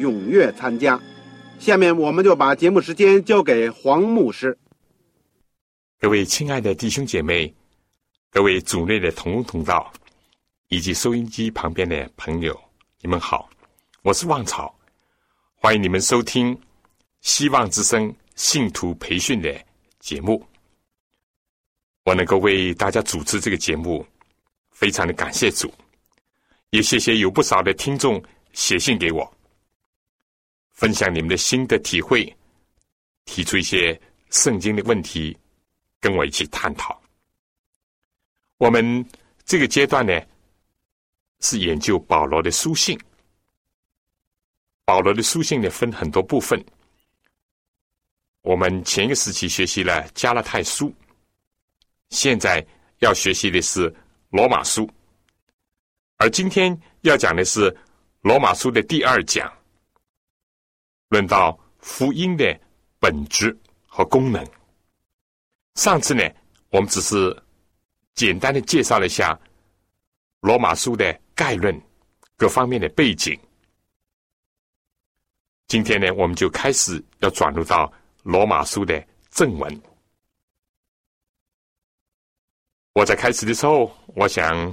踊跃参加。下面我们就把节目时间交给黄牧师。各位亲爱的弟兄姐妹，各位组内的同工同道，以及收音机旁边的朋友，你们好，我是旺草，欢迎你们收听希望之声信徒培训的节目。我能够为大家主持这个节目，非常的感谢主，也谢谢有不少的听众写信给我，分享你们的心得体会，提出一些圣经的问题，跟我一起探讨。我们这个阶段呢，是研究保罗的书信。保罗的书信呢，分很多部分。我们前一个时期学习了加拉太书。现在要学习的是罗马书，而今天要讲的是罗马书的第二讲，论到福音的本质和功能。上次呢，我们只是简单的介绍了一下罗马书的概论各方面的背景。今天呢，我们就开始要转入到罗马书的正文。我在开始的时候，我想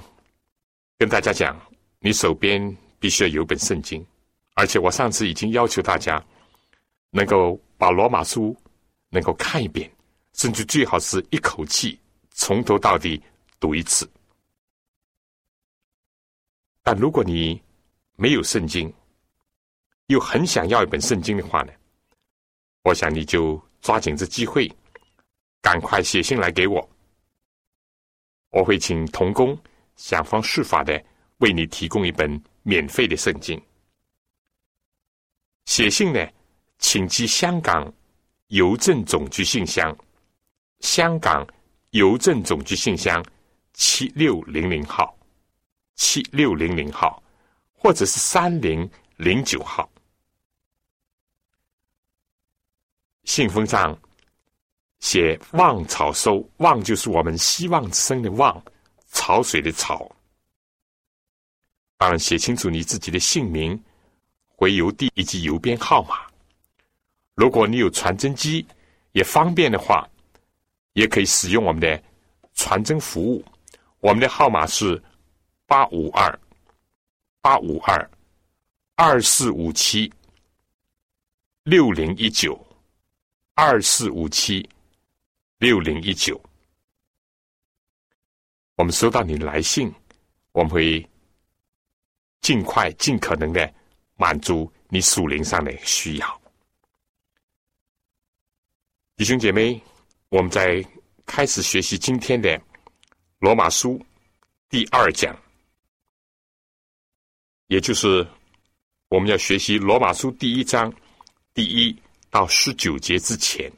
跟大家讲，你手边必须要有本圣经，而且我上次已经要求大家能够把罗马书能够看一遍，甚至最好是一口气从头到底读一次。但如果你没有圣经，又很想要一本圣经的话呢，我想你就抓紧这机会，赶快写信来给我。我会请童工想方设法的为你提供一本免费的圣经。写信呢，请寄香港邮政总局信箱，香港邮政总局信箱七六零零号，七六零零号，或者是三零零九号。信封上。写“望草收”，“望”就是我们希望之声的“望”，潮水的“潮”。当然，写清楚你自己的姓名、回邮地以及邮编号码。如果你有传真机，也方便的话，也可以使用我们的传真服务。我们的号码是八五二八五二二四五七六零一九二四五七。六零一九，我们收到你的来信，我们会尽快、尽可能的满足你属灵上的需要。弟兄姐妹，我们在开始学习今天的罗马书第二讲，也就是我们要学习罗马书第一章第一到十九节之前。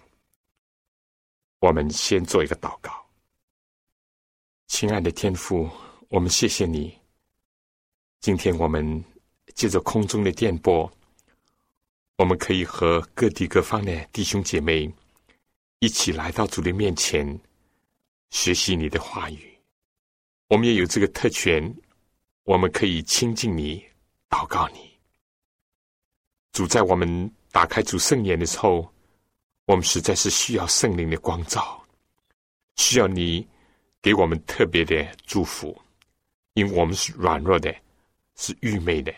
我们先做一个祷告，亲爱的天父，我们谢谢你。今天我们借着空中的电波，我们可以和各地各方的弟兄姐妹一起来到主的面前，学习你的话语。我们也有这个特权，我们可以亲近你，祷告你。主在我们打开主圣言的时候。我们实在是需要圣灵的光照，需要你给我们特别的祝福，因为我们是软弱的，是愚昧的，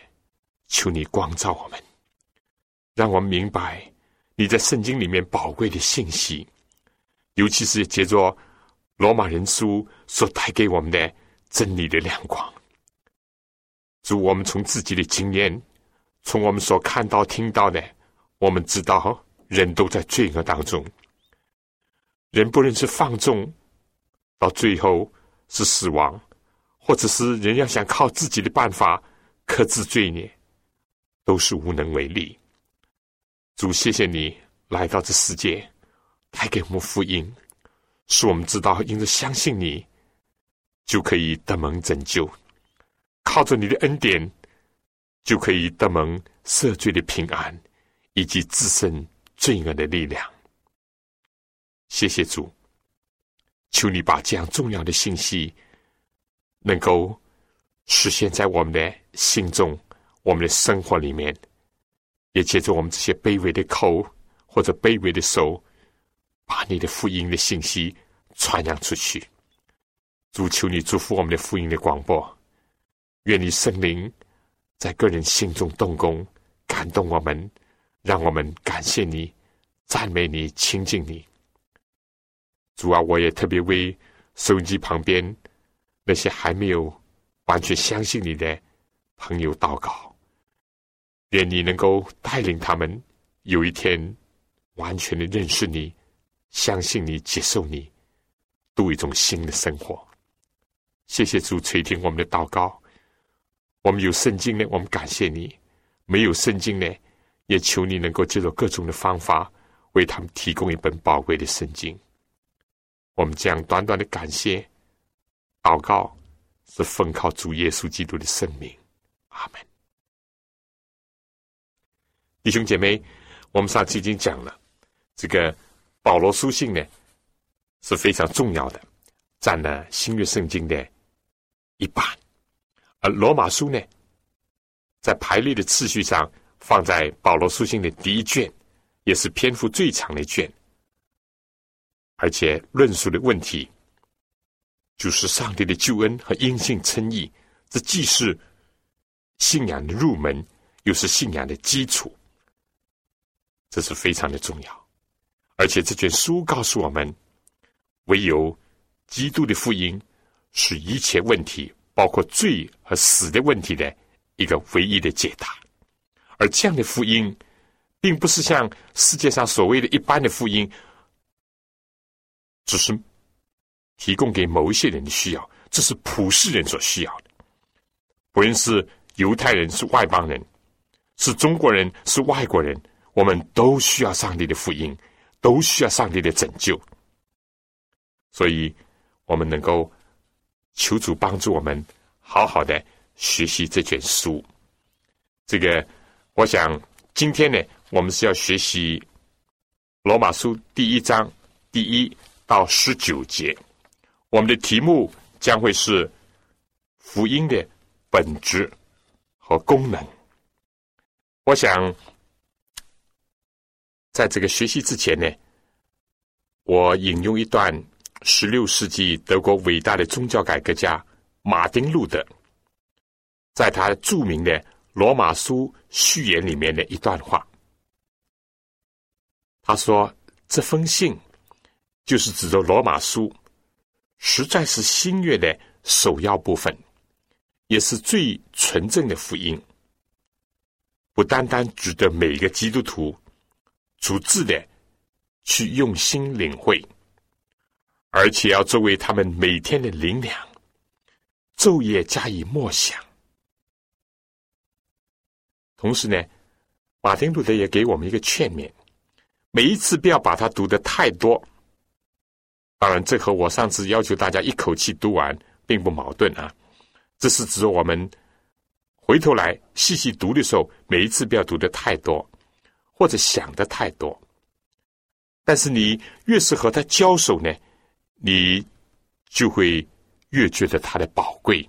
求你光照我们，让我们明白你在圣经里面宝贵的信息，尤其是借着罗马人书所带给我们的真理的亮光。主，我们从自己的经验，从我们所看到、听到的，我们知道人都在罪恶当中。人不论是放纵，到最后是死亡，或者是人要想靠自己的办法克制罪孽。都是无能为力。主，谢谢你来到这世界，带给我们福音，使我们知道，因着相信你，就可以得蒙拯救；靠着你的恩典，就可以得蒙赦罪的平安，以及自身罪恶的力量。谢谢主，求你把这样重要的信息，能够实现在我们的心中。我们的生活里面，也借着我们这些卑微的口或者卑微的手，把你的福音的信息传扬出去。主求你祝福我们的福音的广播，愿你圣灵在个人心中动工，感动我们，让我们感谢你、赞美你、亲近你。主啊，我也特别为收音机旁边那些还没有完全相信你的朋友祷告。愿你能够带领他们有一天完全的认识你、相信你、接受你，度一种新的生活。谢谢主垂听我们的祷告。我们有圣经呢，我们感谢你；没有圣经呢，也求你能够借助各种的方法，为他们提供一本宝贵的圣经。我们将短短的感谢祷告，是奉靠主耶稣基督的圣名。阿门。弟兄姐妹，我们上次已经讲了，这个保罗书信呢是非常重要的，占了新约圣经的一半。而罗马书呢，在排列的次序上放在保罗书信的第一卷，也是篇幅最长的卷，而且论述的问题就是上帝的救恩和因信称义，这既是信仰的入门，又是信仰的基础。这是非常的重要，而且这卷书告诉我们，唯有基督的福音是一切问题，包括罪和死的问题的一个唯一的解答。而这样的福音，并不是像世界上所谓的一般的福音，只是提供给某一些人的需要，这是普世人所需要的。不论是犹太人，是外邦人，是中国人，是外国人。我们都需要上帝的福音，都需要上帝的拯救，所以，我们能够求主帮助我们，好好的学习这卷书。这个，我想今天呢，我们是要学习罗马书第一章第一到十九节。我们的题目将会是福音的本质和功能。我想。在这个学习之前呢，我引用一段十六世纪德国伟大的宗教改革家马丁路德，在他著名的《罗马书序言》里面的一段话。他说：“这封信就是指着罗马书，实在是新约的首要部分，也是最纯正的福音，不单单值得每一个基督徒。”逐字的去用心领会，而且要作为他们每天的灵粮，昼夜加以默想。同时呢，马丁路德也给我们一个劝勉：每一次不要把它读的太多。当然，这和我上次要求大家一口气读完并不矛盾啊。这是指我们回头来细细读的时候，每一次不要读的太多。或者想的太多，但是你越是和他交手呢，你就会越觉得它的宝贵，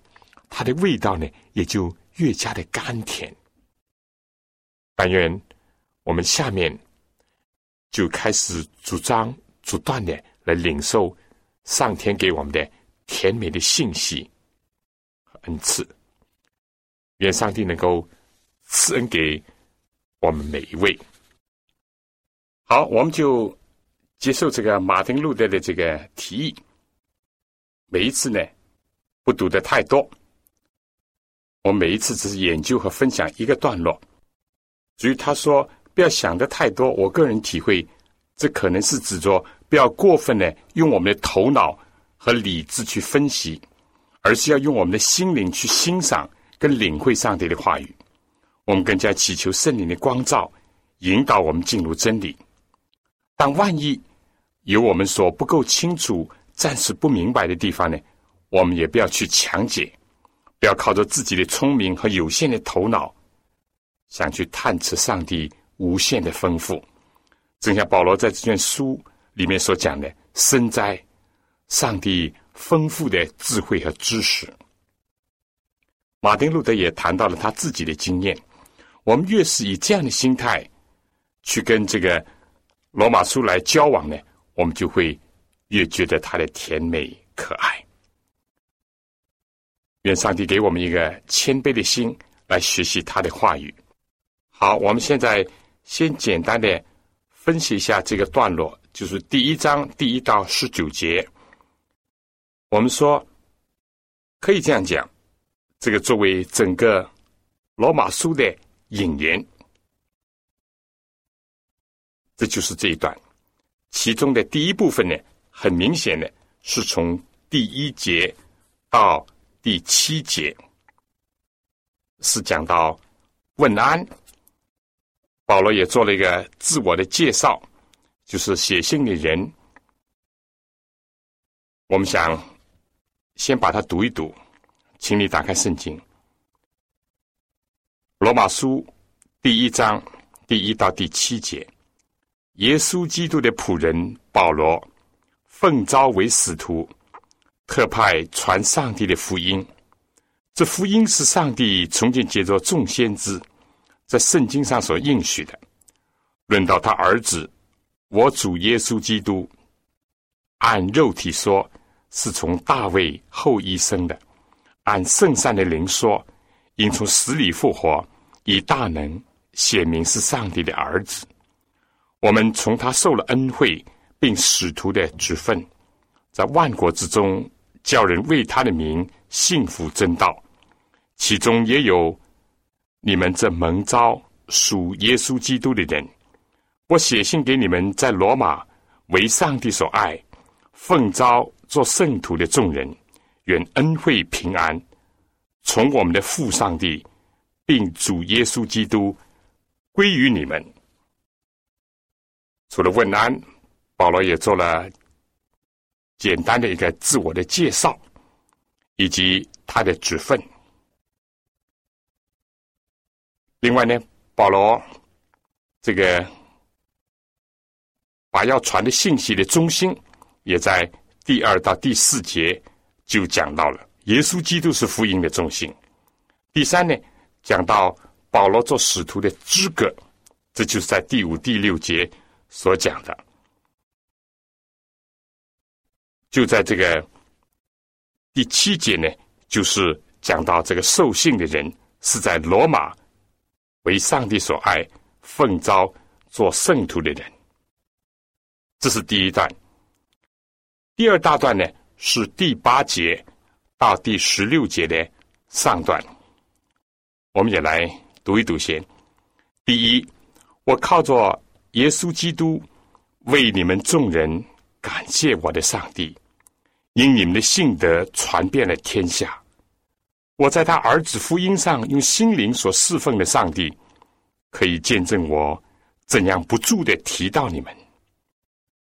它的味道呢也就越加的甘甜。但愿我们下面就开始主张、主断的来领受上天给我们的甜美的信息和恩赐。愿上帝能够赐恩给我们每一位。好，我们就接受这个马丁路德的这个提议。每一次呢，不读的太多，我每一次只是研究和分享一个段落。至于他说不要想的太多，我个人体会，这可能是指着不要过分的用我们的头脑和理智去分析，而是要用我们的心灵去欣赏跟领会上帝的话语。我们更加祈求圣灵的光照，引导我们进入真理。但万一有我们所不够清楚、暂时不明白的地方呢？我们也不要去强解，不要靠着自己的聪明和有限的头脑，想去探测上帝无限的丰富。正像保罗在这卷书里面所讲的：“深哉，上帝丰富的智慧和知识。”马丁路德也谈到了他自己的经验。我们越是以这样的心态去跟这个罗马书来交往呢，我们就会越觉得它的甜美可爱。愿上帝给我们一个谦卑的心来学习他的话语。好，我们现在先简单的分析一下这个段落，就是第一章第一到十九节。我们说可以这样讲，这个作为整个罗马书的。引言，这就是这一段。其中的第一部分呢，很明显的是从第一节到第七节，是讲到问安。保罗也做了一个自我的介绍，就是写信的人。我们想先把它读一读，请你打开圣经。罗马书第一章第一到第七节，耶稣基督的仆人保罗，奉召为使徒，特派传上帝的福音。这福音是上帝从前借着众先知，在圣经上所应许的。论到他儿子，我主耶稣基督，按肉体说，是从大卫后裔生的；按圣善的灵说，应从死里复活。以大能显明是上帝的儿子，我们从他受了恩惠，并使徒的职分，在万国之中叫人为他的名幸福真道，其中也有你们这蒙召属耶稣基督的人。我写信给你们在罗马为上帝所爱，奉召做圣徒的众人，愿恩惠平安从我们的父上帝。并主耶稣基督归于你们。除了问安，保罗也做了简单的一个自我的介绍，以及他的职分。另外呢，保罗这个把要传的信息的中心，也在第二到第四节就讲到了：耶稣基督是福音的中心。第三呢？讲到保罗做使徒的资格，这就是在第五、第六节所讲的。就在这个第七节呢，就是讲到这个受信的人是在罗马为上帝所爱、奉召做圣徒的人。这是第一段。第二大段呢，是第八节到第十六节的上段。我们也来读一读先。第一，我靠着耶稣基督为你们众人感谢我的上帝，因你们的信德传遍了天下。我在他儿子福音上用心灵所侍奉的上帝，可以见证我怎样不住的提到你们，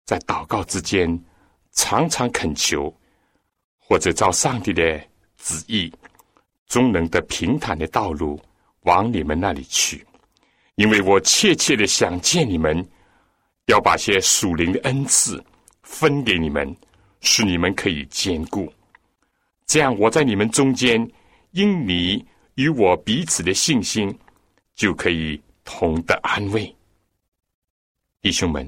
在祷告之间常常恳求，或者照上帝的旨意。终能得平坦的道路往你们那里去，因为我切切的想见你们，要把些属灵的恩赐分给你们，使你们可以兼顾。这样，我在你们中间，因你与我彼此的信心，就可以同得安慰。弟兄们，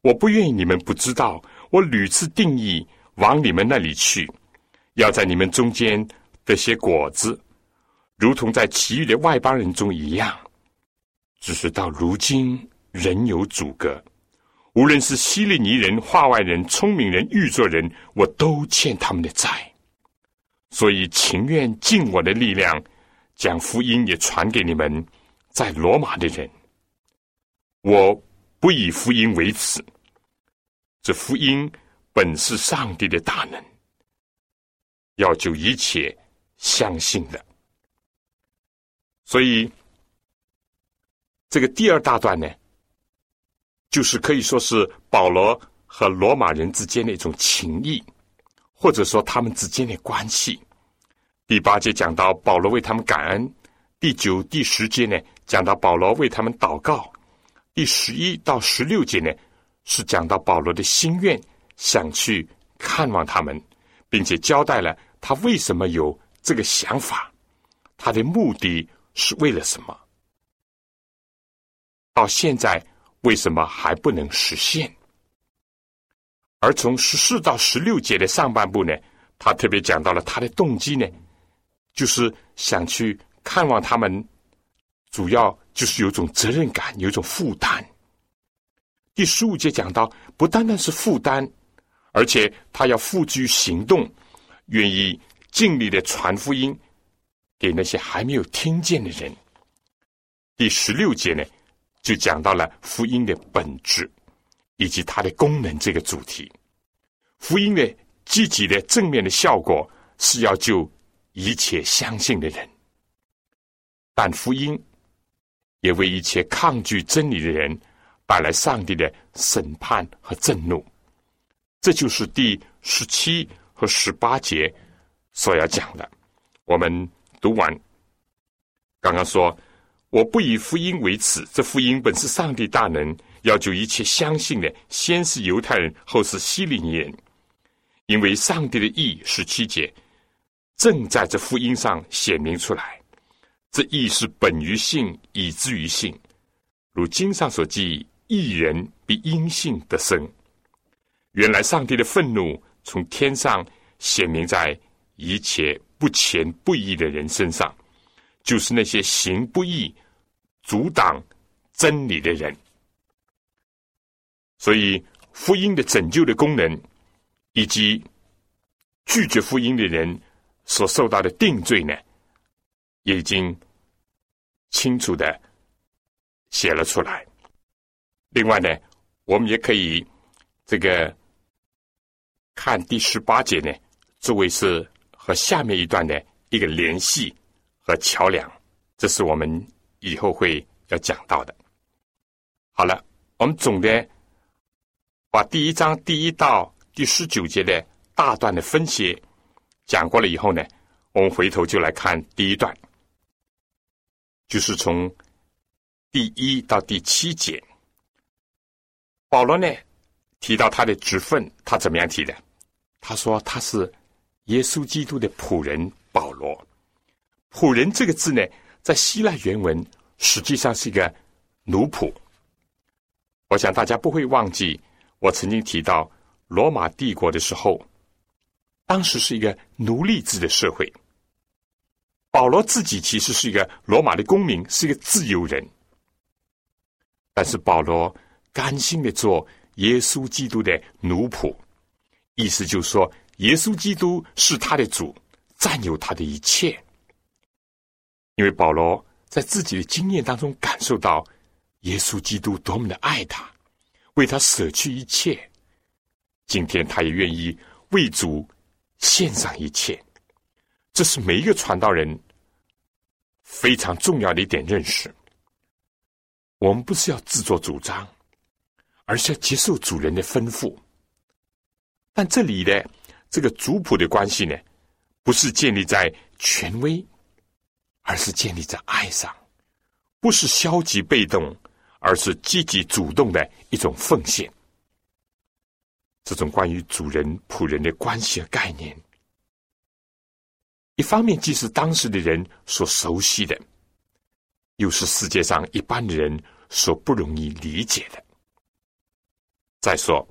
我不愿意你们不知道，我屡次定义往你们那里去，要在你们中间。得些果子，如同在其余的外邦人中一样，只是到如今仍有阻隔。无论是希利尼人、化外人、聪明人、玉作人，我都欠他们的债，所以情愿尽我的力量，将福音也传给你们在罗马的人。我不以福音为耻，这福音本是上帝的大能，要救一切相信的。所以，这个第二大段呢？就是可以说是保罗和罗马人之间的一种情谊，或者说他们之间的关系。第八节讲到保罗为他们感恩，第九、第十节呢讲到保罗为他们祷告，第十一到十六节呢是讲到保罗的心愿，想去看望他们，并且交代了他为什么有这个想法，他的目的是为了什么。到现在。为什么还不能实现？而从十四到十六节的上半部呢，他特别讲到了他的动机呢，就是想去看望他们，主要就是有种责任感，有种负担。第十五节讲到，不单单是负担，而且他要付诸行动，愿意尽力的传福音给那些还没有听见的人。第十六节呢？就讲到了福音的本质以及它的功能这个主题。福音的积极的正面的效果是要救一切相信的人，但福音也为一切抗拒真理的人带来上帝的审判和震怒。这就是第十七和十八节所要讲的。我们读完，刚刚说。我不以福音为耻，这福音本是上帝大能，要救一切相信的，先是犹太人，后是希利尼人。因为上帝的意十七节正在这福音上显明出来，这意是本于信，以至于信。如经上所记，一人比因信得生。原来上帝的愤怒从天上显明在一切不虔不义的人身上。就是那些行不义、阻挡真理的人，所以福音的拯救的功能，以及拒绝福音的人所受到的定罪呢，也已经清楚的写了出来。另外呢，我们也可以这个看第十八节呢，作为是和下面一段的一个联系。和桥梁，这是我们以后会要讲到的。好了，我们总的把第一章第一到第十九节的大段的分析讲过了以后呢，我们回头就来看第一段，就是从第一到第七节。保罗呢提到他的职分，他怎么样提的？他说他是耶稣基督的仆人保罗。仆人这个字呢，在希腊原文实际上是一个奴仆。我想大家不会忘记，我曾经提到罗马帝国的时候，当时是一个奴隶制的社会。保罗自己其实是一个罗马的公民，是一个自由人，但是保罗甘心的做耶稣基督的奴仆，意思就是说，耶稣基督是他的主，占有他的一切。因为保罗在自己的经验当中感受到，耶稣基督多么的爱他，为他舍去一切。今天他也愿意为主献上一切。这是每一个传道人非常重要的一点认识。我们不是要自作主张，而是要接受主人的吩咐。但这里的这个族谱的关系呢，不是建立在权威。而是建立在爱上，不是消极被动，而是积极主动的一种奉献。这种关于主人仆人的关系和概念，一方面既是当时的人所熟悉的，又是世界上一般的人所不容易理解的。再说，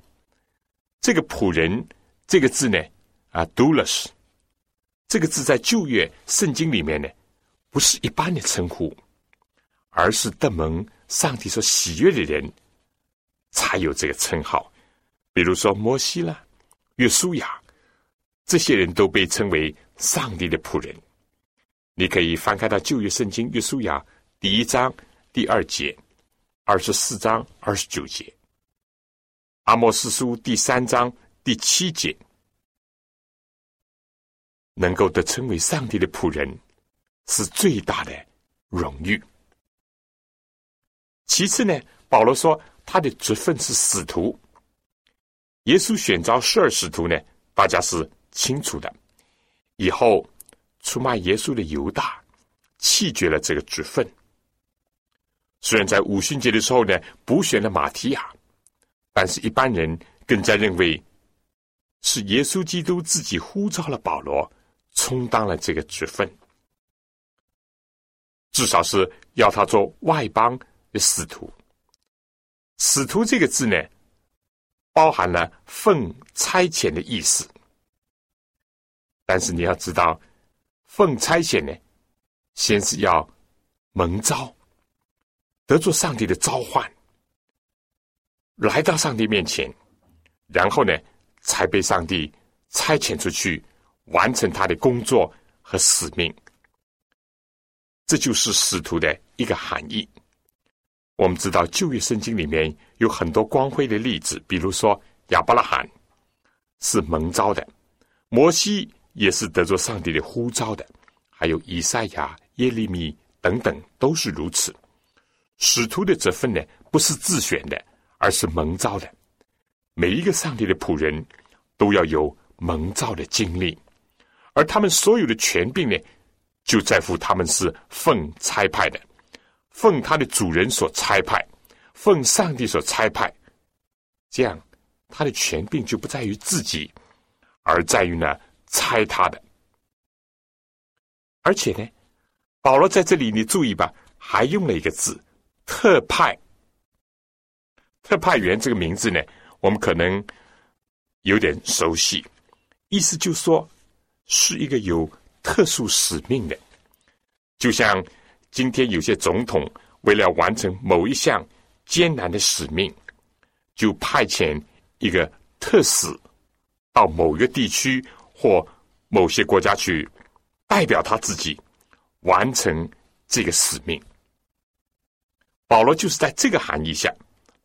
这个仆人这个字呢，啊，doulos，这个字在旧约圣经里面呢。不是一般的称呼，而是得蒙上帝所喜悦的人才有这个称号。比如说摩西啦、约书亚，这些人都被称为上帝的仆人。你可以翻开到旧约圣经约书亚第一章第二节、二十四章二十九节，阿莫斯书第三章第七节。能够得称为上帝的仆人，是最大的荣誉。其次呢，保罗说他的职分是使徒。耶稣选召十二使徒呢，大家是清楚的。以后出卖耶稣的犹大弃绝了这个职分。虽然在五旬节的时候呢，补选了马提亚，但是一般人更加认为是耶稣基督自己呼召了保罗。充当了这个职分，至少是要他做外邦的使徒。使徒这个字呢，包含了奉差遣的意思。但是你要知道，奉差遣呢，先是要蒙召，得做上帝的召唤，来到上帝面前，然后呢，才被上帝差遣出去。完成他的工作和使命，这就是使徒的一个含义。我们知道旧约圣经里面有很多光辉的例子，比如说亚伯拉罕是蒙召的，摩西也是得着上帝的呼召的，还有以赛亚、耶利米等等都是如此。使徒的这份呢，不是自选的，而是蒙召的。每一个上帝的仆人都要有蒙召的经历。而他们所有的权柄呢，就在乎他们是奉差派的，奉他的主人所差派，奉上帝所差派，这样他的权柄就不在于自己，而在于呢差他的。而且呢，保罗在这里你注意吧，还用了一个字“特派”。特派员这个名字呢，我们可能有点熟悉，意思就说。是一个有特殊使命的，就像今天有些总统为了完成某一项艰难的使命，就派遣一个特使到某个地区或某些国家去，代表他自己完成这个使命。保罗就是在这个含义下，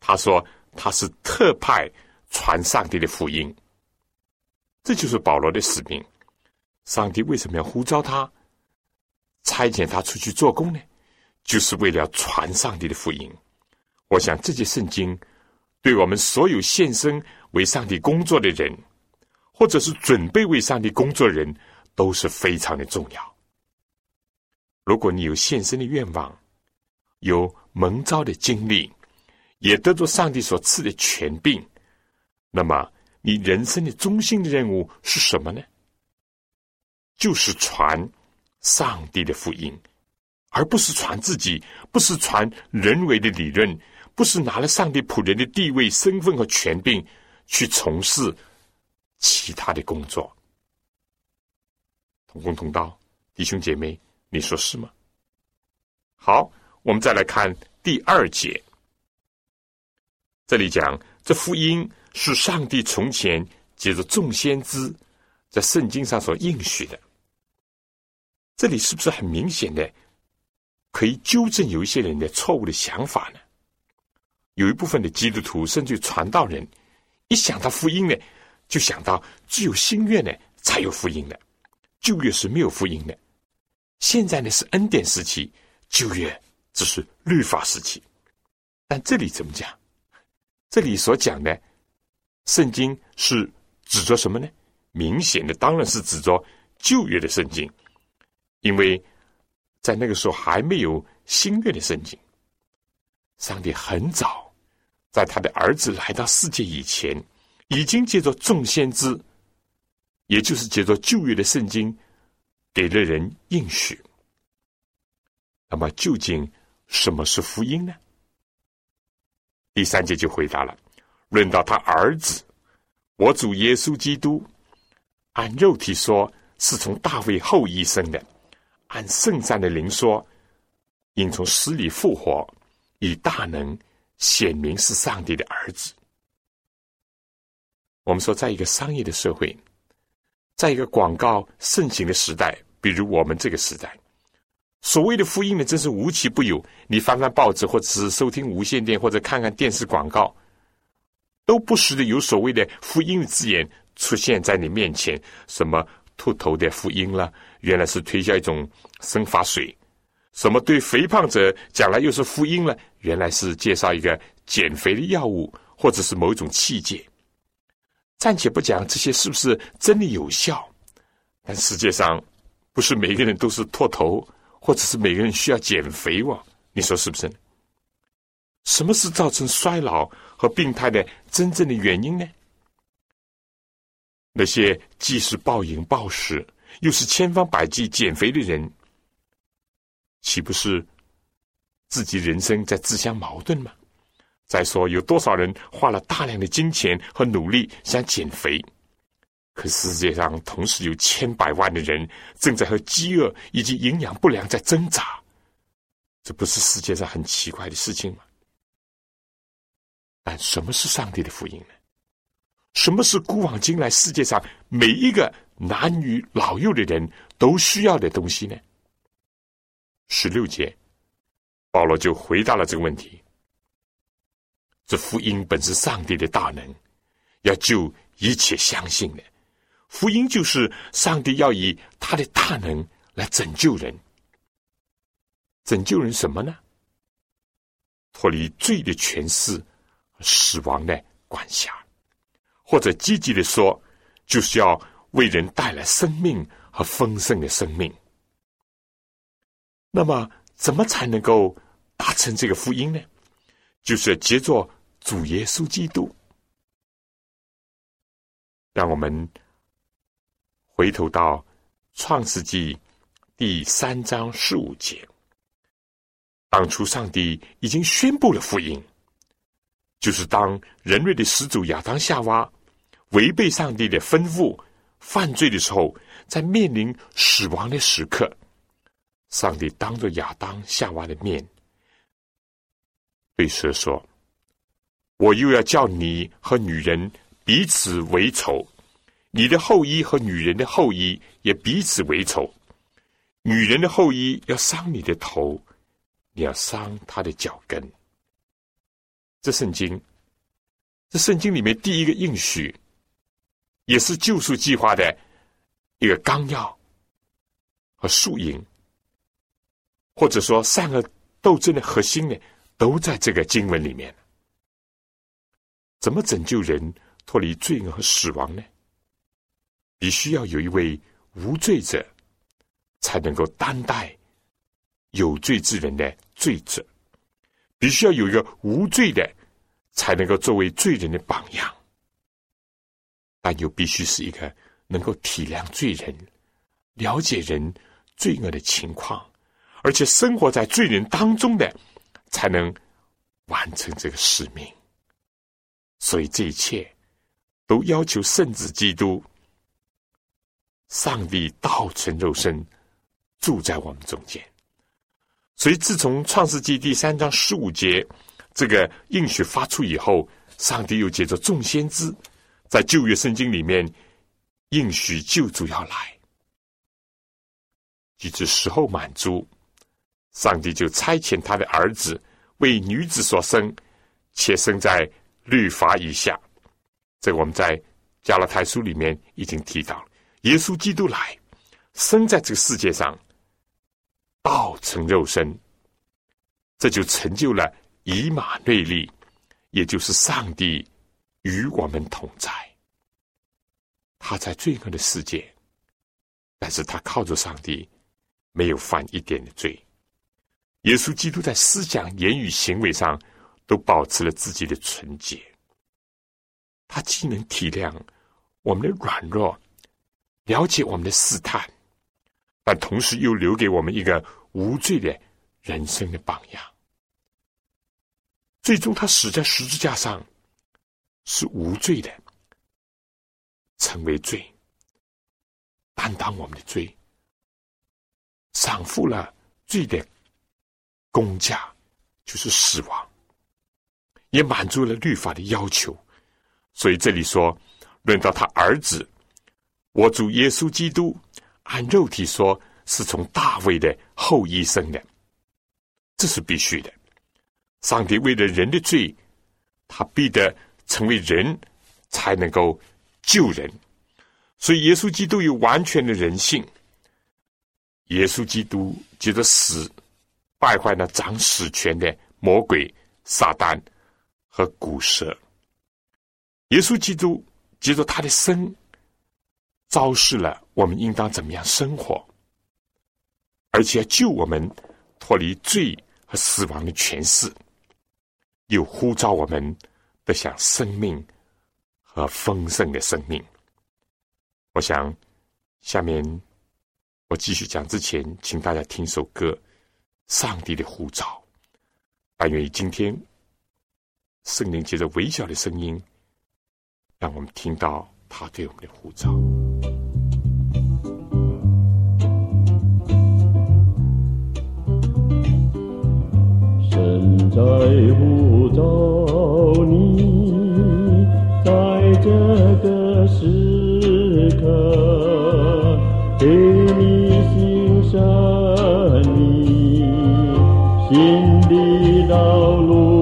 他说他是特派传上帝的福音，这就是保罗的使命。上帝为什么要呼召他、差遣他出去做工呢？就是为了传上帝的福音。我想这节圣经对我们所有献身为上帝工作的人，或者是准备为上帝工作的人，都是非常的重要。如果你有献身的愿望，有蒙召的经历，也得着上帝所赐的权柄，那么你人生的中心的任务是什么呢？就是传上帝的福音，而不是传自己，不是传人为的理论，不是拿了上帝仆人的地位、身份和权柄去从事其他的工作。同工同道，弟兄姐妹，你说是吗？好，我们再来看第二节，这里讲这福音是上帝从前借着众先知。在圣经上所应许的，这里是不是很明显的可以纠正有一些人的错误的想法呢？有一部分的基督徒甚至传道人，一想到福音呢，就想到只有新约呢才有福音的，旧约是没有福音的。现在呢是恩典时期，旧约只是律法时期。但这里怎么讲？这里所讲的圣经是指着什么呢？明显的当然是指着旧约的圣经，因为在那个时候还没有新约的圣经。上帝很早在他的儿子来到世界以前，已经借着众先知，也就是借着旧约的圣经，给了人应许。那么究竟什么是福音呢？第三节就回答了：论到他儿子，我主耶稣基督。按肉体说，是从大卫后裔生的；按圣善的灵说，应从死里复活，以大能显明是上帝的儿子。我们说，在一个商业的社会，在一个广告盛行的时代，比如我们这个时代，所谓的福音呢，真是无奇不有。你翻翻报纸，或者是收听无线电，或者看看电视广告，都不时的有所谓的福音的字眼出现在你面前。什么秃头的福音了，原来是推销一种生发水；什么对肥胖者讲来又是福音了，原来是介绍一个减肥的药物，或者是某种器械。暂且不讲这些是不是真的有效，但世界上不是每个人都是秃头，或者是每个人需要减肥哇？你说是不是？什么是造成衰老和病态的真正的原因呢？那些既是暴饮暴食，又是千方百计减肥的人，岂不是自己人生在自相矛盾吗？再说，有多少人花了大量的金钱和努力想减肥？可世界上同时有千百万的人正在和饥饿以及营养不良在挣扎，这不是世界上很奇怪的事情吗？但什么是上帝的福音呢？什么是古往今来世界上每一个男女老幼的人都需要的东西呢？十六节，保罗就回答了这个问题。这福音本是上帝的大能，要救一切相信的。福音就是上帝要以他的大能来拯救人，拯救人什么呢？脱离罪的权势、死亡的管辖，或者积极的说，就是要为人带来生命和丰盛的生命。那么，怎么才能够达成这个福音呢？就是接着主耶稣基督，让我们回头到创世纪第三章十五节。当初上帝已经宣布了福音，就是当人类的始祖亚当夏娃违背上帝的吩咐犯罪的时候，在面临死亡的时刻，上帝当着亚当夏娃的面。对蛇说：“我又要叫你和女人彼此为仇，你的后裔和女人的后裔也彼此为仇。女人的后裔要伤你的头，你要伤他的脚跟。”这圣经，这圣经里面第一个应许，也是救赎计划的一个纲要和输赢，或者说善恶斗争的核心呢？都在这个经文里面。怎么拯救人脱离罪恶和死亡呢？必须要有一位无罪者，才能够担待有罪之人的罪责；必须要有一个无罪的，才能够作为罪人的榜样。但又必须是一个能够体谅罪人、了解人罪恶的情况，而且生活在罪人当中的。才能完成这个使命，所以这一切都要求圣子基督、上帝道成肉身住在我们中间。所以，自从创世纪第三章十五节这个应许发出以后，上帝又借着众先知在旧约圣经里面应许救主要来，及至时候满足。上帝就差遣他的儿子为女子所生，且生在律法以下。这个我们在加拉太书里面已经提到。耶稣基督来生在这个世界上，道成肉身，这就成就了以马内利，也就是上帝与我们同在。他在罪恶的世界，但是他靠着上帝，没有犯一点的罪。耶稣基督在思想、言语、行为上都保持了自己的纯洁。他既能体谅我们的软弱，了解我们的试探，但同时又留给我们一个无罪的人生的榜样。最终，他死在十字架上是无罪的，成为罪，担当我们的罪，偿付了罪的公价，就是死亡，也满足了律法的要求。所以这里说，论到他儿子，我主耶稣基督，按肉体说是从大卫的后裔生的，这是必须的。上帝为了人的罪，他必得成为人，才能够救人。所以耶稣基督有完全的人性。耶稣基督接着死，败坏了掌死权的魔鬼撒旦和古蛇。耶稣基督接着他的生，昭示了我们应当怎么样生活，而且救我们脱离罪和死亡的权势，又呼召我们得享生命和丰盛的生命。我想，下面。我继续讲之前，请大家听首歌《上帝的呼召》。但愿于今天圣灵借着微小的声音，让我们听到他对我们的呼召。神在找你，在这个时刻，给你新。生你，新的道路。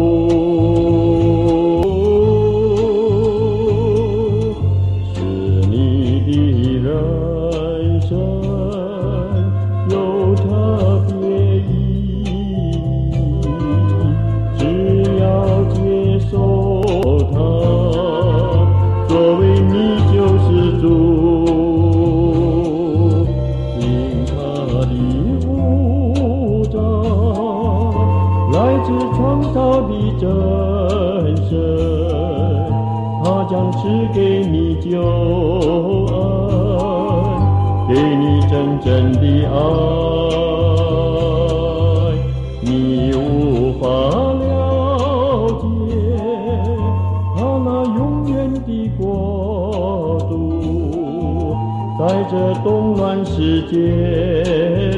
这动乱世界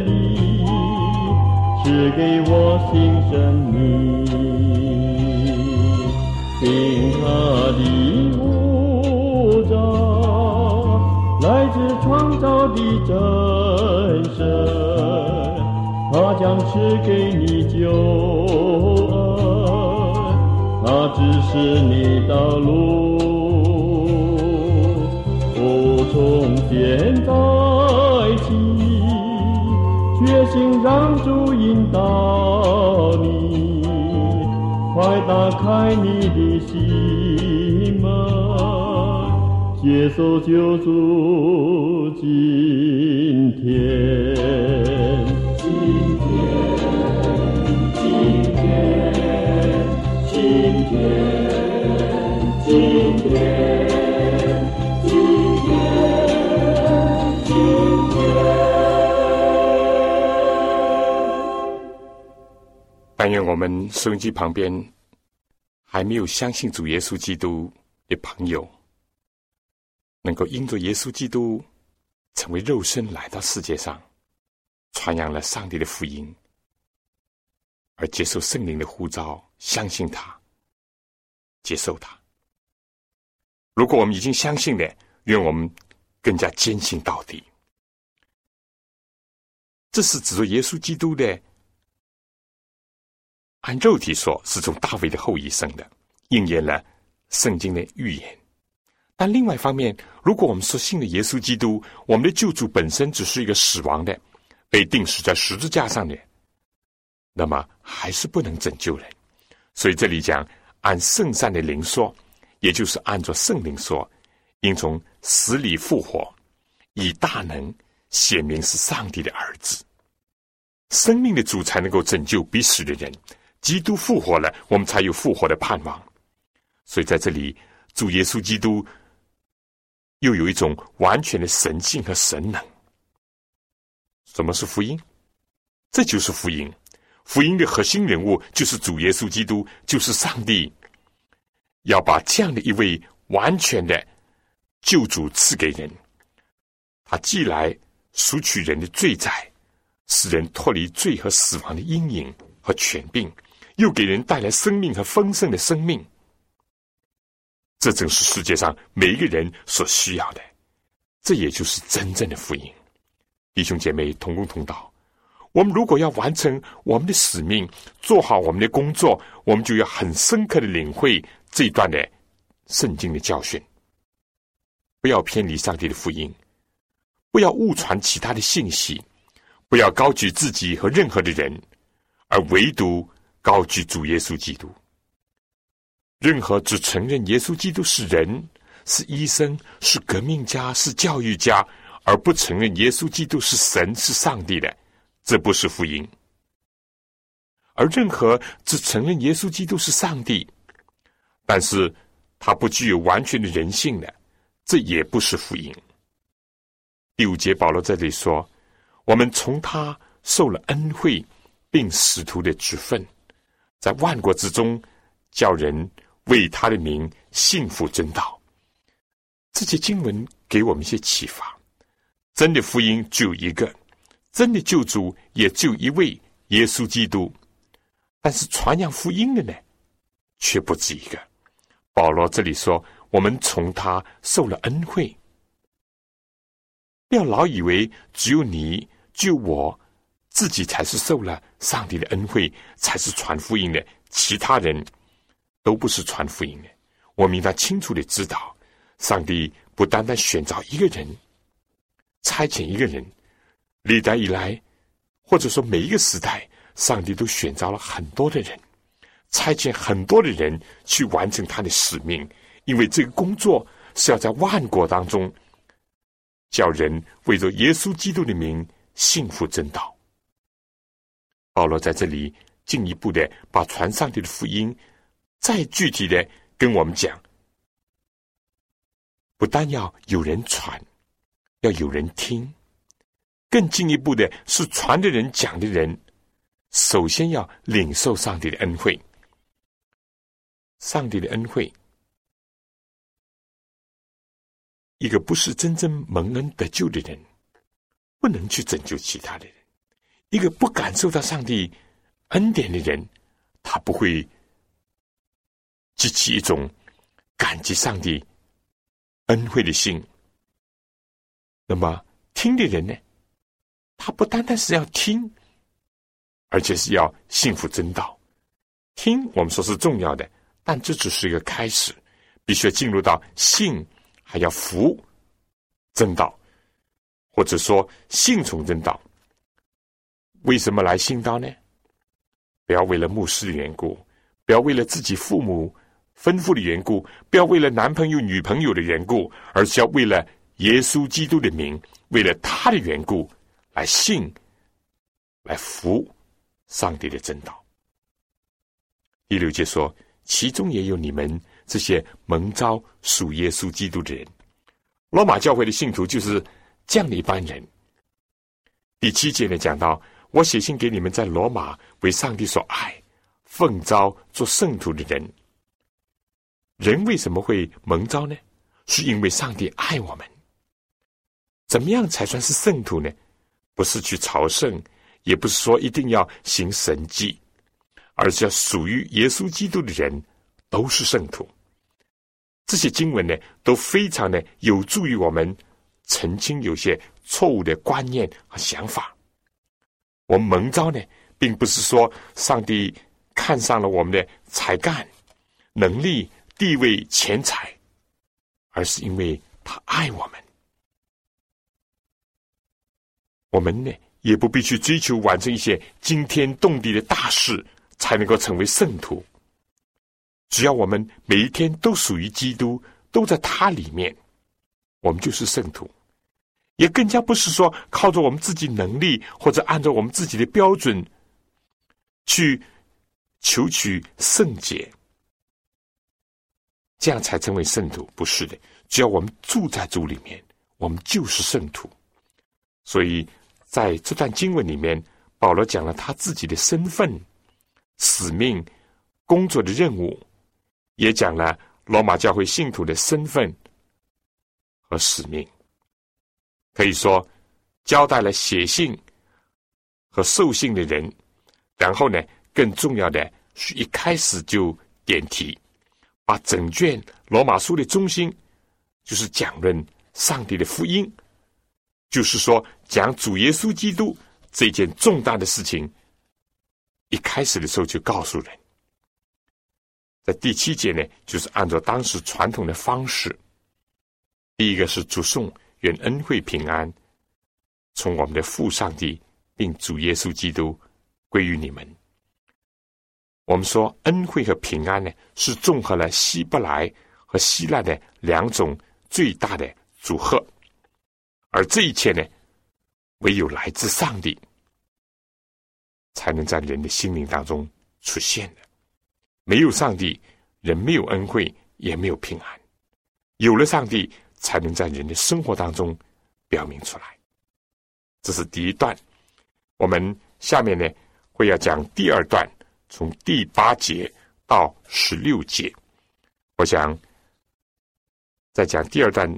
里赐给我新生命，听他的呼召，来自创造的真神，他将赐给你救恩，他指示你道路，从现在起。决心让主引导你，快打开你的心门，接受救主今天。今天，今天，今天，今天。但愿我们收音机旁边还没有相信主耶稣基督的朋友，能够因着耶稣基督成为肉身来到世界上，传扬了上帝的福音，而接受圣灵的呼召，相信他，接受他。如果我们已经相信了，愿我们更加坚信到底。这是指着耶稣基督的。按肉体说，是从大卫的后裔生的，应验了圣经的预言。但另外一方面，如果我们说信的耶稣基督，我们的救主本身只是一个死亡的，被钉死在十字架上的，那么还是不能拯救人。所以这里讲按圣善的灵说，也就是按照圣灵说，应从死里复活，以大能显明是上帝的儿子，生命的主才能够拯救必死的人。基督复活了，我们才有复活的盼望。所以在这里，主耶稣基督又有一种完全的神性和神能。什么是福音？这就是福音。福音的核心人物就是主耶稣基督，就是上帝要把这样的一位完全的救主赐给人。他既来赎取人的罪债，使人脱离罪和死亡的阴影和权柄，又给人带来生命和丰盛的生命。这正是世界上每一个人所需要的，这也就是真正的福音。弟兄姐妹同工同道，我们如果要完成我们的使命，做好我们的工作，我们就要很深刻的领会这一段的圣经的教训，不要偏离上帝的福音，不要误传其他的信息，不要高举自己和任何的人，而唯独高举主耶稣基督。任何只承认耶稣基督是人、是医生、是革命家、是教育家，而不承认耶稣基督是神、是上帝的，这不是福音；而任何只承认耶稣基督是上帝，但是他不具有完全的人性的，这也不是福音。第五节，保罗这里说：“我们从他受了恩惠，并使徒的职分，在万国之中叫人。”为他的名幸福真道，这些经文给我们一些启发。真的福音只有一个，真的救主也只有一位耶稣基督。但是传扬福音的呢，却不止一个。保罗这里说：“我们从他受了恩惠。”不要老以为只有你、只有我自己才是受了上帝的恩惠，才是传福音的，其他人。都不是传福音的。我们应当清楚的知道，上帝不单单选召一个人，差遣一个人。历代以来，或者说每一个时代，上帝都选召了很多的人，差遣很多的人去完成他的使命。因为这个工作是要在万国当中，叫人为着耶稣基督的名幸福正道。保罗在这里进一步的把传上帝的福音。再具体的跟我们讲，不但要有人传，要有人听，更进一步的是传的人、讲的人，首先要领受上帝的恩惠。上帝的恩惠，一个不是真正蒙恩得救的人，不能去拯救其他人；一个不感受到上帝恩典的人，他不会。激起一种感激上帝恩惠的心。那么听的人呢？他不单单是要听，而且是要信服真道。听我们说是重要的，但这只是一个开始，必须要进入到信，还要服真道，或者说信从真道。为什么来信道呢？不要为了牧师的缘故，不要为了自己父母。吩咐的缘故，不要为了男朋友、女朋友的缘故，而是要为了耶稣基督的名，为了他的缘故来信，来服上帝的真道。第六节说，其中也有你们这些蒙召属耶稣基督的人。罗马教会的信徒就是这样的一班人。第七节呢，讲到我写信给你们，在罗马为上帝所爱、奉召做圣徒的人。人为什么会蒙召呢？是因为上帝爱我们。怎么样才算是圣徒呢？不是去朝圣，也不是说一定要行神迹，而是要属于耶稣基督的人都是圣徒。这些经文呢，都非常的有助于我们澄清有些错误的观念和想法。我们蒙召呢，并不是说上帝看上了我们的才干、能力。地位、钱财，而是因为他爱我们。我们呢，也不必去追求完成一些惊天动地的大事，才能够成为圣徒。只要我们每一天都属于基督，都在他里面，我们就是圣徒。也更加不是说靠着我们自己能力，或者按照我们自己的标准去求取圣洁。这样才成为圣徒？不是的，只要我们住在主里面，我们就是圣徒。所以在这段经文里面，保罗讲了他自己的身份、使命、工作的任务，也讲了罗马教会信徒的身份和使命。可以说，交代了写信和受信的人。然后呢，更重要的是一开始就点题，把整卷罗马书的中心就是讲论上帝的福音，就是说讲主耶稣基督这件重大的事情。一开始的时候就告诉人，在第七节呢，就是按照当时传统的方式，第一个是主颂愿恩惠平安从我们的父上帝并主耶稣基督。归于你们。我们说恩惠和平安呢，是综合了希伯来和希腊的两种最大的组合，而这一切呢，唯有来自上帝，才能在人的心灵当中出现的。没有上帝，人没有恩惠，也没有平安；有了上帝，才能在人的生活当中表明出来。这是第一段。我们下面呢？会要讲第二段，从第八节到十六节。我想在讲第二段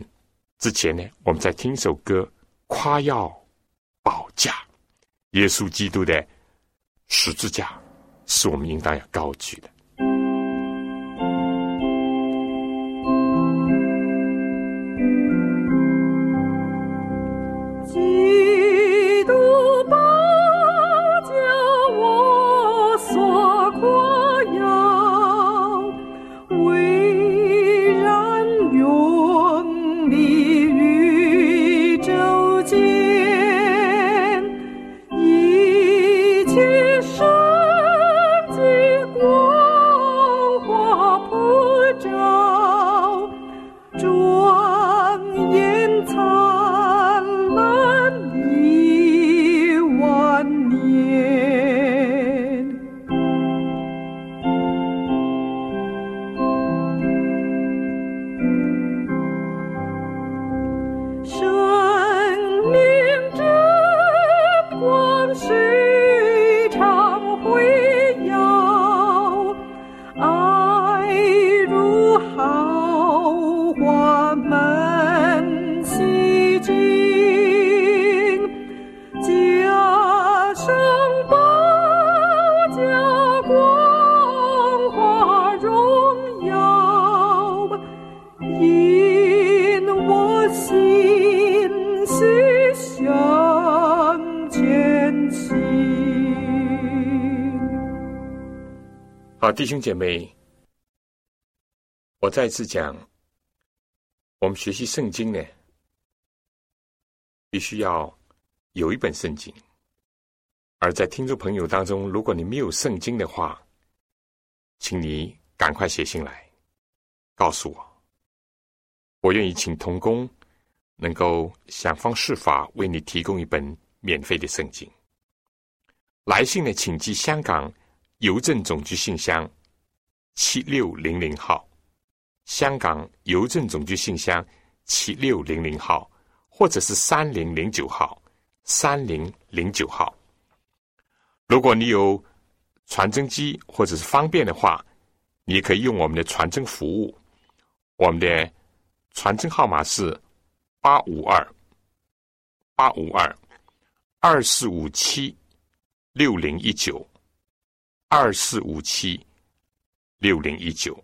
之前呢，我们再听一首歌，夸耀保驾，耶稣基督的十字架，是我们应当要高举的。弟兄姐妹，我再次讲，我们学习圣经呢，必须要有一本圣经。而在听众朋友当中，如果你没有圣经的话，请你赶快写信来告诉我，我愿意请童工能够想方设法为你提供一本免费的圣经。来信呢，请寄香港。邮政总局信箱七六零零号，香港邮政总局信箱七六零零号，或者是三零零九号，三零零九号。如果你有传真机或者是方便的话，你可以用我们的传真服务。我们的传真号码是八五二八五二二四五七六零一九。二四五七六零一九。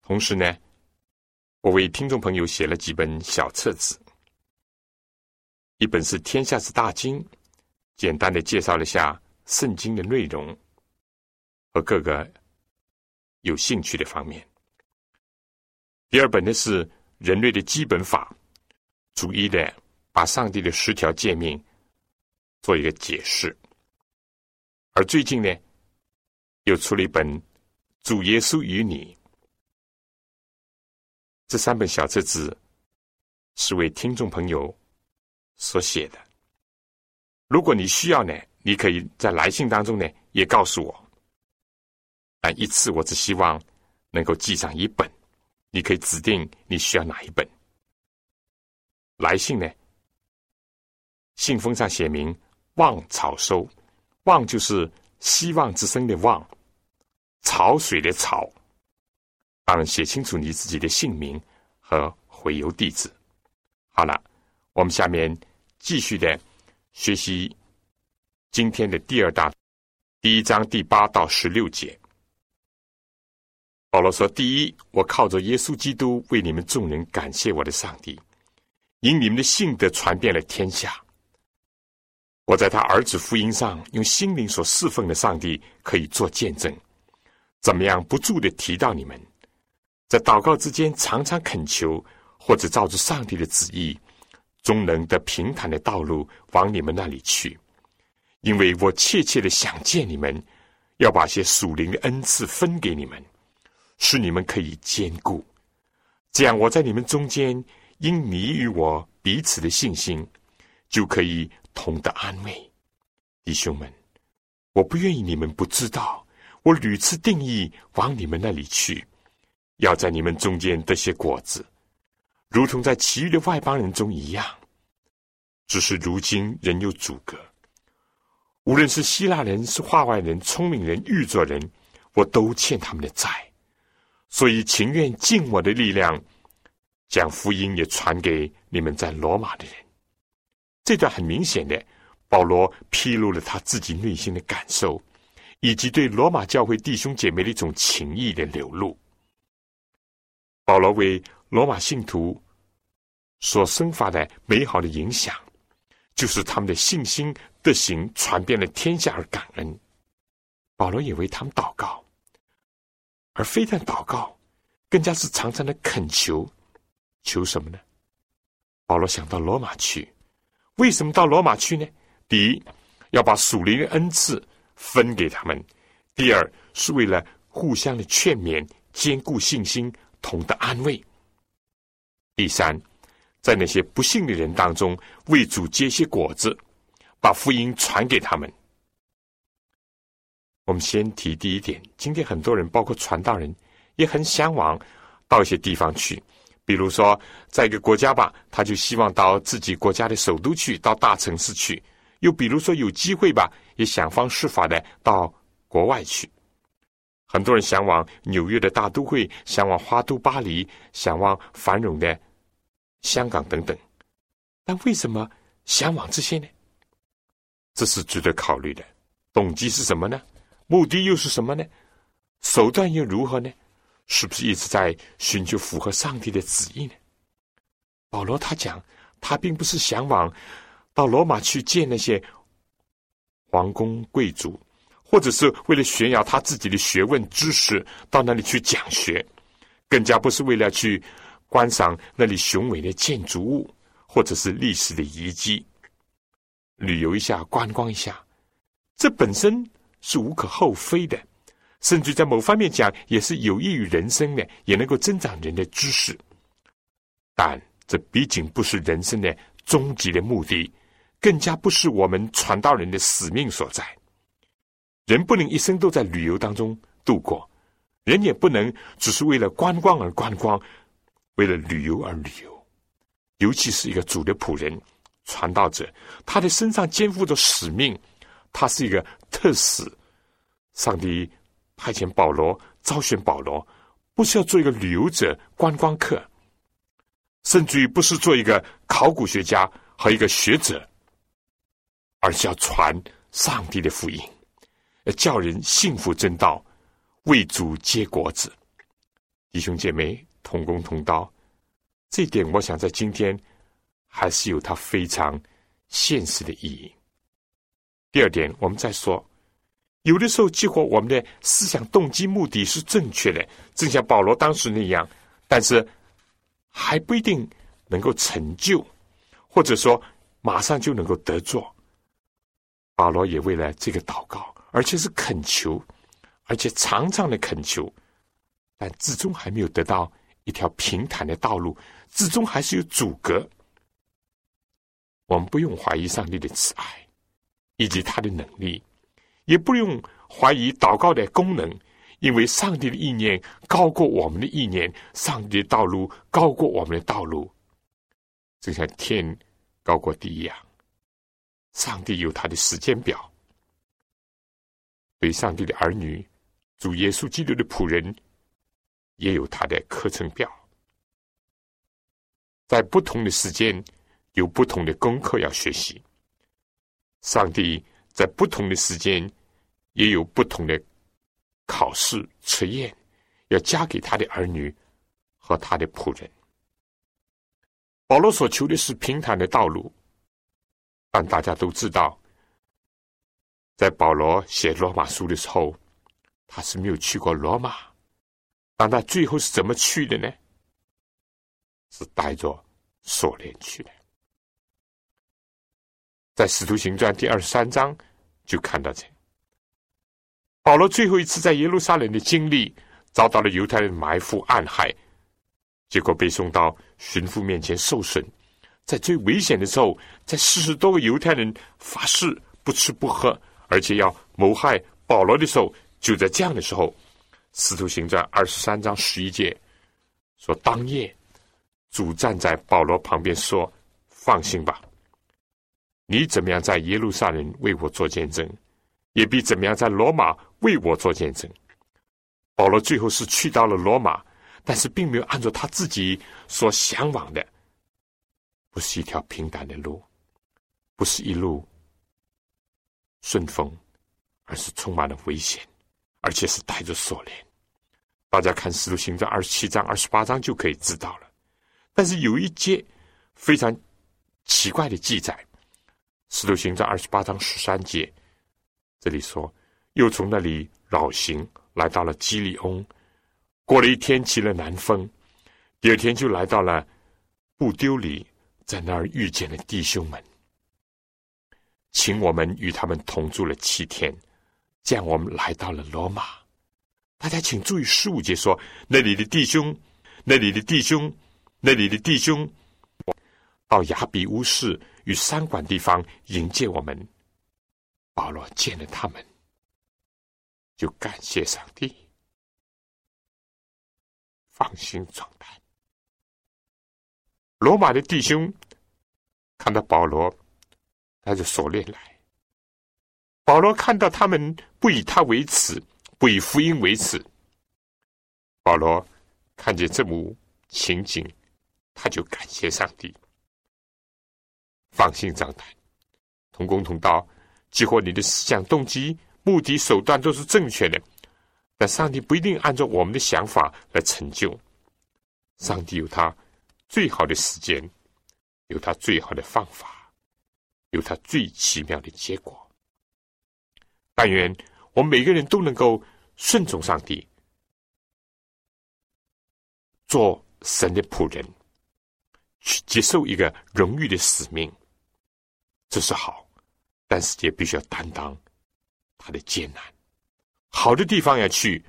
同时呢，我为听众朋友写了几本小册子，一本是《天下之大经》，简单的介绍了下圣经的内容和各个有兴趣的方面；第二本呢是《人类的基本法》，逐一的把上帝的十条诫命做一个解释。而最近呢，又出了一本《主耶稣与你》，这三本小册子是为听众朋友所写的。如果你需要呢，你可以在来信当中呢也告诉我。但一次我只希望能够寄上一本，你可以指定你需要哪一本。来信呢，信封上写明“望草收”。望就是希望之声的望，潮水的潮。当然，写清楚你自己的姓名和回邮地址。好了，我们下面继续的学习今天的第二大第一章第八到十六节。保罗说：“第一，我靠着耶稣基督为你们众人感谢我的上帝，因你们的信德传遍了天下。我在他儿子福音上用心灵所侍奉的上帝可以做见证，怎么样不住的提到你们，在祷告之间常常恳求，或者照着上帝的旨意，终能得平坦的道路往你们那里去，因为我切切的想见你们，要把些属灵的恩赐分给你们。”使你们可以兼顾，这样我在你们中间，因你与我彼此的信心，就可以同的安慰。弟兄们，我不愿意你们不知道，我屡次定义往你们那里去，要在你们中间得些果子，如同在其余的外邦人中一样。只是如今仍有阻隔，无论是希腊人、是化外人、聪明人、愚拙人，我都欠他们的债。所以情愿尽我的力量，将福音也传给你们在罗马的人。这段很明显的，保罗披露了他自己内心的感受，以及对罗马教会弟兄姐妹的一种情谊的流露。保罗为罗马信徒所生发的美好的影响，就是他们的信心德行传遍了天下而感恩。保罗也为他们祷告。而非但祷告，更加是常常的恳求，求什么呢？保罗想到罗马去，为什么到罗马去呢？第一，要把属灵的恩赐分给他们；第二，是为了互相的劝勉、坚固信心、同的安慰；第三，在那些不幸的人当中为主结些果子，把福音传给他们。我们先提第一点。今天很多人，包括传道人，也很向往到一些地方去。比如说，在一个国家吧，他就希望到自己国家的首都去，到大城市去；又比如说，有机会吧，也想方设法的到国外去。很多人向往纽约的大都会，向往花都巴黎，向往繁荣的香港等等。但为什么向往这些呢？这是值得考虑的。动机是什么呢？目的又是什么呢？手段又如何呢？是不是一直在寻求符合上帝的旨意呢？保罗他讲，他并不是向往到罗马去见那些皇宫贵族，或者是为了炫耀他自己的学问知识到那里去讲学，更加不是为了去观赏那里雄伟的建筑物或者是历史的遗迹，旅游一下、观光一下，这本身。是无可厚非的，甚至在某方面讲，也是有益于人生的，也能够增长人的知识。但这毕竟不是人生的终极的目的，更加不是我们传道人的使命所在。人不能一生都在旅游当中度过，人也不能只是为了观光而观光，为了旅游而旅游。尤其是一个主的仆人、传道者，他的身上肩负着使命。他是一个特使，上帝派遣保罗，招选保罗，不是要做一个旅游者、观光客，甚至于不是做一个考古学家和一个学者，而是要传上帝的福音，叫人幸福正道，为主结果子。弟兄姐妹同工同道，这点我想在今天还是有它非常现实的意义。第二点，我们再说，有的时候，几乎我们的思想动机目的是正确的，正像保罗当时那样，但是还不一定能够成就，或者说马上就能够得做。保罗也为了这个祷告，而且是恳求，而且常常的恳求，但至终还没有得到一条平坦的道路，至终还是有阻隔。我们不用怀疑上帝的慈爱。以及他的能力，也不用怀疑祷告的功能，因为上帝的意念高过我们的意念，上帝的道路高过我们的道路，就像天高过地一样。上帝有他的时间表，对上帝的儿女，主耶稣基督的仆人，也有他的课程表，在不同的时间有不同的功课要学习。上帝在不同的时间也有不同的考试测验，要加给他的儿女和他的仆人。保罗所求的是平坦的道路，但大家都知道，在保罗写罗马书的时候，他是没有去过罗马。但他最后是怎么去的呢？是带着锁链去的。在《使徒行传》第二十三章就看到这保罗最后一次在耶路撒冷的经历，遭到了犹太人埋伏暗害，结果被送到巡抚面前受审。在最危险的时候，在四十多个犹太人发誓不吃不喝，而且要谋害保罗的时候，就在这样的时候，《使徒行传》二十三章十一节说：“当夜，主站在保罗旁边说：‘放心吧。’”你怎么样在耶路撒冷为我做见证，也比怎么样在罗马为我做见证。保罗最后是去到了罗马，但是并没有按照他自己所向往的，不是一条平坦的路，不是一路顺风，而是充满了危险，而且是带着锁链。大家看《使徒行传》二十七章、二十八章就可以知道了。但是有一节非常奇怪的记载。使徒行传二十八章十三节，这里说，又从那里绕行，来到了基里翁，过了一天起了南风，第二天就来到了布丢里，在那儿遇见了弟兄们，请我们与他们同住了七天，这样我们来到了罗马。大家请注意十五节说，那里的弟兄，那里的弟兄，那里的弟兄，到亚比乌市。与三管地方迎接我们，保罗见了他们，就感谢上帝，放心状态。罗马的弟兄看到保罗，他就锁链来。保罗看到他们不以他为耻，不以福音为耻。保罗看见这幕情景，他就感谢上帝。放心长谈，同工同道，激活你的思想动机、目的、手段都是正确的。但上帝不一定按照我们的想法来成就。上帝有他最好的时间，有他最好的方法，有他最奇妙的结果。但愿我们每个人都能够顺从上帝，做神的仆人，去接受一个荣誉的使命。这是好，但是也必须要担当他的艰难。好的地方要去，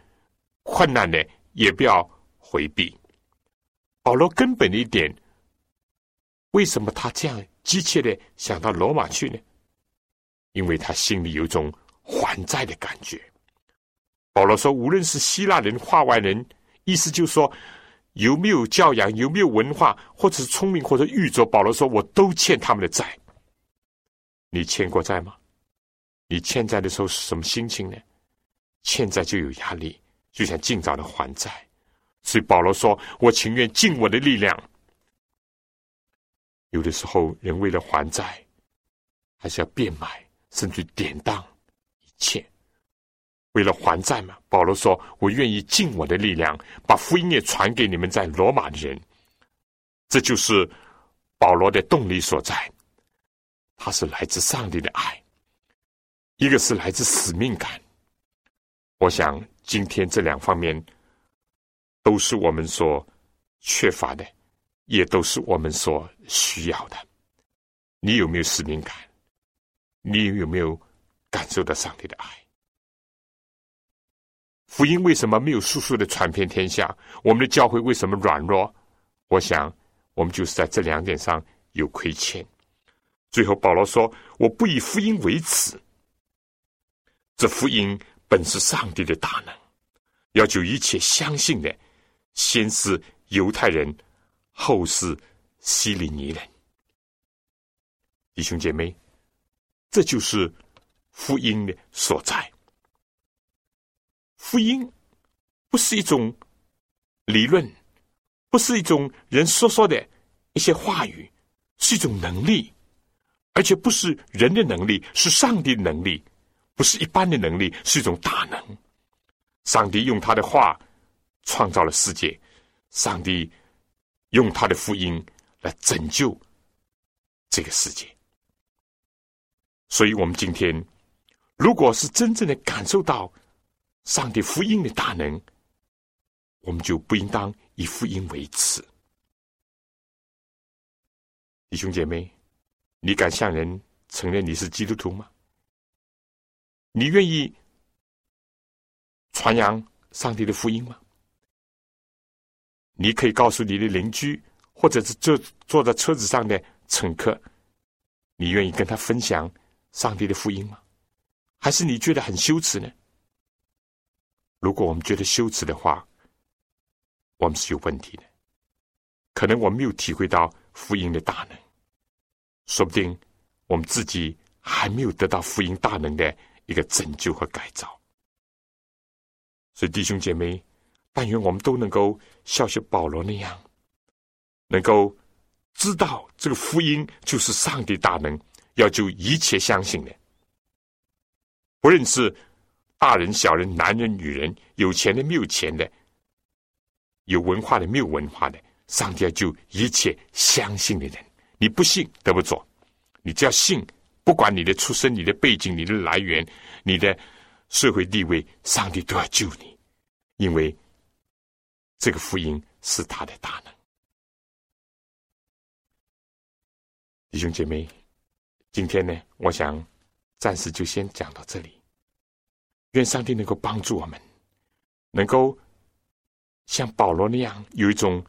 困难的也不要回避。保罗根本的一点，为什么他这样急切的想到罗马去呢？因为他心里有一种还债的感觉。保罗说：“无论是希腊人、化外人，意思就是说，有没有教养、有没有文化，或者是聪明或者愚拙，保罗说我都欠他们的债。”你欠过债吗？你欠债的时候是什么心情呢？欠债就有压力，就想尽早的还债。所以保罗说：“我情愿尽我的力量。”有的时候，人为了还债，还是要变卖，甚至典当一切，为了还债嘛。保罗说：“我愿意尽我的力量，把福音也传给你们在罗马的人。”这就是保罗的动力所在。它是来自上帝的爱，一个是来自使命感。我想今天这两方面都是我们所缺乏的，也都是我们所需要的。你有没有使命感？你有没有感受到上帝的爱？福音为什么没有速速的传遍天下？我们的教会为什么软弱？我想我们就是在这两点上有亏欠。最后，保罗说：“我不以福音为耻。这福音本是上帝的大能，要求一切相信的，先是犹太人，后是希利尼人。弟兄姐妹，这就是福音的所在。福音不是一种理论，不是一种人说说的一些话语，是一种能力。”而且不是人的能力，是上帝的能力，不是一般的能力，是一种大能。上帝用他的话创造了世界，上帝用他的福音来拯救这个世界。所以，我们今天如果是真正的感受到上帝福音的大能，我们就不应当以福音为耻。弟兄姐妹，你敢向人承认你是基督徒吗？你愿意传扬上帝的福音吗？你可以告诉你的邻居，或者是坐坐在车子上的乘客，你愿意跟他分享上帝的福音吗？还是你觉得很羞耻呢？如果我们觉得羞耻的话，我们是有问题的，可能我没有体会到福音的大能，说不定我们自己还没有得到福音大能的一个拯救和改造。所以弟兄姐妹，但愿我们都能够像学保罗那样，能够知道这个福音就是上帝大能，要救一切相信的，不论是大人、小人、男人、女人，有钱的、没有钱的。有文化的，没有文化的，上帝要救一切相信的人。你不信得不着，你只要信，不管你的出身、你的背景、你的来源、你的社会地位，上帝都要救你，因为这个福音是他的大能。弟兄姐妹，今天呢，我想暂时就先讲到这里。愿上帝能够帮助我们，能够。像保罗那样有一种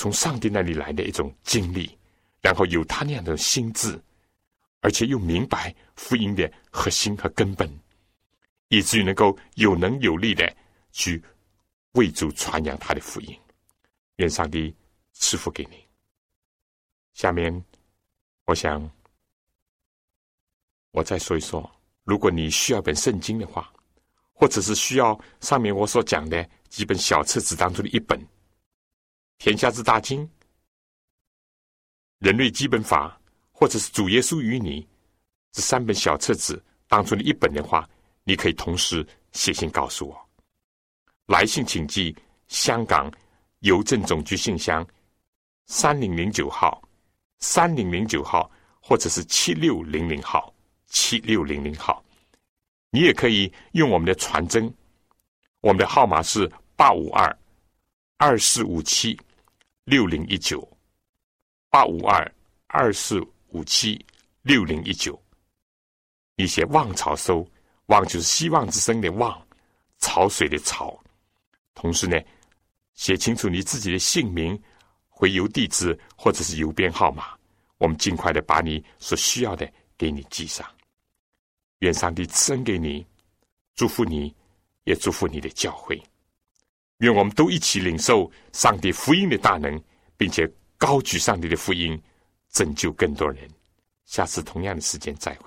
从上帝那里来的一种经历，然后有他那样的心智，而且又明白福音的核心和根本，以至于能够有能有力的去为主传扬他的福音。愿上帝赐福给你。下面，我想我再说一说，如果你需要本圣经的话，或者是需要上面我所讲的。几本小册子当中的一本，《天下之大经》、《人类基本法》，或者是《主耶稣与你》这三本小册子当中的一本的话，你可以同时写信告诉我。来信请寄香港邮政总局信箱三零零九号、三零零九号，或者是七六零零号、七六零零号。你也可以用我们的传真。我们的号码是八五二二四五七六零一九，八五二二四五七六零一九。你写“望潮收”，“望”就是希望之声的“望”，潮水的“潮”。同时呢，写清楚你自己的姓名、回邮地址或者是邮编号码，我们尽快的把你所需要的给你寄上。愿上帝赐恩给你，祝福你。也祝福你的教会，愿我们都一起领受上帝福音的大能，并且高举上帝的福音，拯救更多人。下次同样的时间再会。